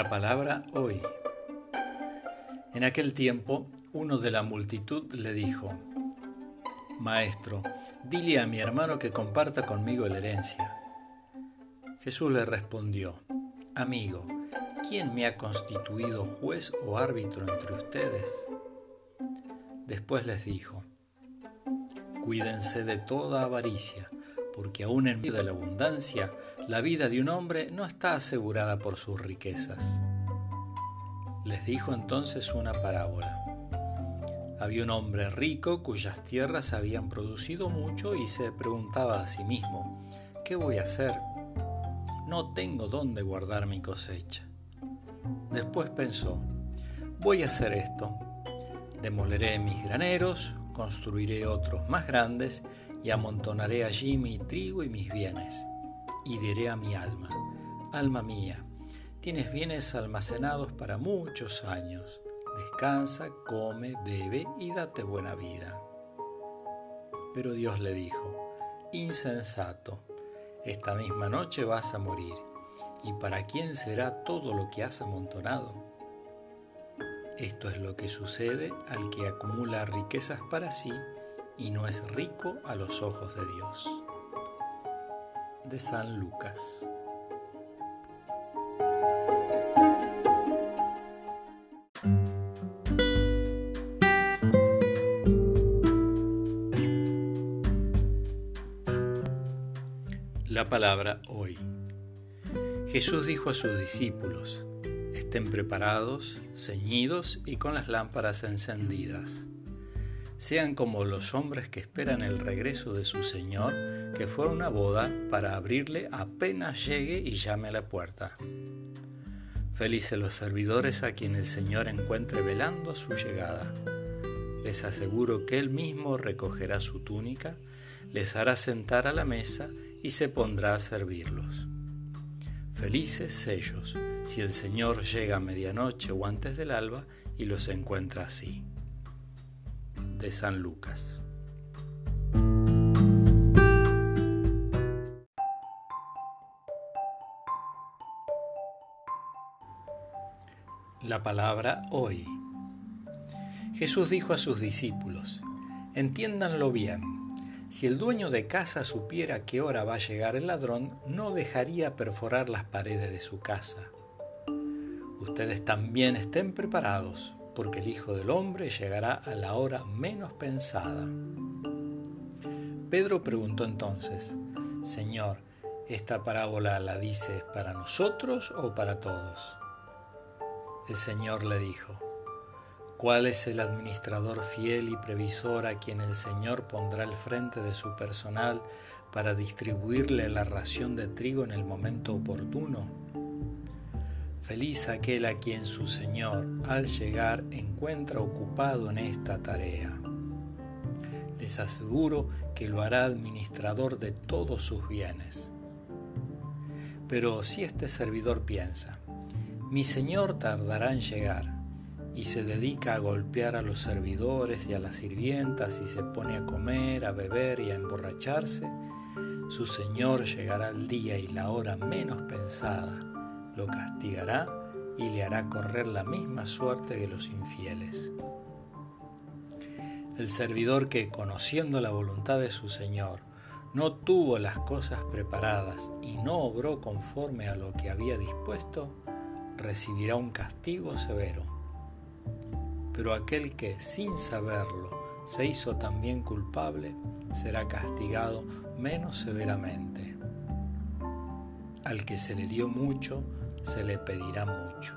La palabra hoy. En aquel tiempo, uno de la multitud le dijo, Maestro, dile a mi hermano que comparta conmigo la herencia. Jesús le respondió, Amigo, ¿quién me ha constituido juez o árbitro entre ustedes? Después les dijo, Cuídense de toda avaricia, porque aún en medio de la abundancia, la vida de un hombre no está asegurada por sus riquezas. Les dijo entonces una parábola. Había un hombre rico cuyas tierras habían producido mucho y se preguntaba a sí mismo, ¿qué voy a hacer? No tengo dónde guardar mi cosecha. Después pensó, voy a hacer esto. Demoleré mis graneros, construiré otros más grandes y amontonaré allí mi trigo y mis bienes. Y diré a mi alma, alma mía, tienes bienes almacenados para muchos años. Descansa, come, bebe y date buena vida. Pero Dios le dijo, insensato, esta misma noche vas a morir. ¿Y para quién será todo lo que has amontonado? Esto es lo que sucede al que acumula riquezas para sí y no es rico a los ojos de Dios. De San Lucas. La palabra hoy. Jesús dijo a sus discípulos, estén preparados, ceñidos y con las lámparas encendidas sean como los hombres que esperan el regreso de su Señor, que fue a una boda para abrirle apenas llegue y llame a la puerta. Felices los servidores a quien el Señor encuentre velando a su llegada. Les aseguro que Él mismo recogerá su túnica, les hará sentar a la mesa y se pondrá a servirlos. Felices ellos si el Señor llega a medianoche o antes del alba y los encuentra así de San Lucas. La palabra hoy. Jesús dijo a sus discípulos, entiéndanlo bien, si el dueño de casa supiera qué hora va a llegar el ladrón, no dejaría perforar las paredes de su casa. Ustedes también estén preparados, porque el Hijo del Hombre llegará a la hora menos pensada. Pedro preguntó entonces, Señor, ¿esta parábola la dices para nosotros o para todos? El Señor le dijo, ¿cuál es el administrador fiel y previsor a quien el Señor pondrá al frente de su personal para distribuirle la ración de trigo en el momento oportuno? Feliz aquel a quien su Señor al llegar encuentra ocupado en esta tarea. Les aseguro que lo hará administrador de todos sus bienes. Pero si este servidor piensa, mi Señor tardará en llegar, y se dedica a golpear a los servidores y a las sirvientas y se pone a comer, a beber y a emborracharse, su Señor llegará al día y la hora menos pensada lo castigará y le hará correr la misma suerte que los infieles. El servidor que, conociendo la voluntad de su Señor, no tuvo las cosas preparadas y no obró conforme a lo que había dispuesto, recibirá un castigo severo. Pero aquel que, sin saberlo, se hizo también culpable, será castigado menos severamente. Al que se le dio mucho, se le pedirá mucho,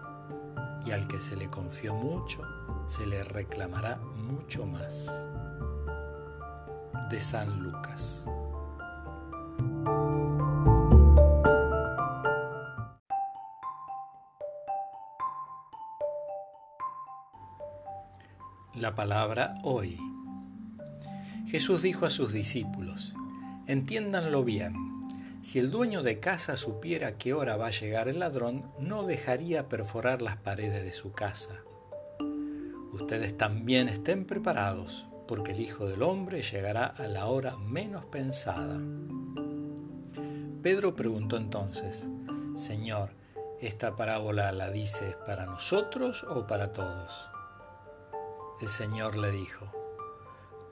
y al que se le confió mucho, se le reclamará mucho más. De San Lucas. La palabra hoy. Jesús dijo a sus discípulos, entiéndanlo bien si el dueño de casa supiera qué hora va a llegar el ladrón, no dejaría perforar las paredes de su casa. Ustedes también estén preparados, porque el Hijo del Hombre llegará a la hora menos pensada. Pedro preguntó entonces, Señor, ¿esta parábola la dices para nosotros o para todos? El Señor le dijo,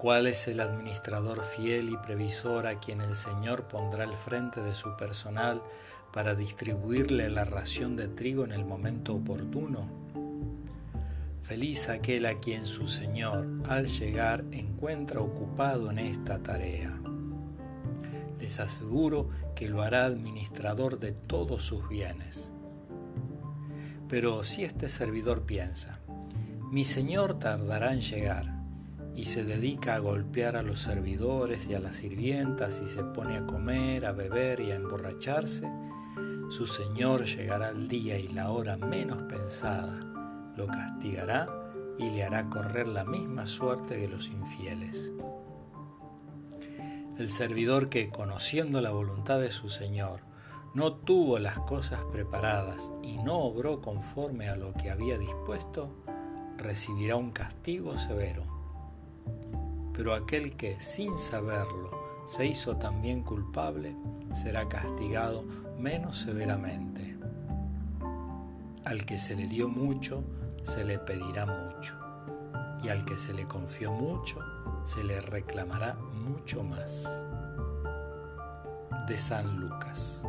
¿cuál es el administrador fiel y previsor a quien el Señor pondrá al frente de su personal para distribuirle la ración de trigo en el momento oportuno? Feliz aquel a quien su Señor al llegar encuentra ocupado en esta tarea. Les aseguro que lo hará administrador de todos sus bienes. Pero si este servidor piensa, mi Señor tardará en llegar, y se dedica a golpear a los servidores y a las sirvientas y se pone a comer, a beber y a emborracharse, su Señor llegará el día y la hora menos pensada lo castigará y le hará correr la misma suerte que los infieles. El servidor que, conociendo la voluntad de su Señor, no tuvo las cosas preparadas y no obró conforme a lo que había dispuesto, recibirá un castigo severo. Pero aquel que, sin saberlo, se hizo también culpable, será castigado menos severamente. Al que se le dio mucho, se le pedirá mucho, y al que se le confió mucho, se le reclamará mucho más. De San Lucas.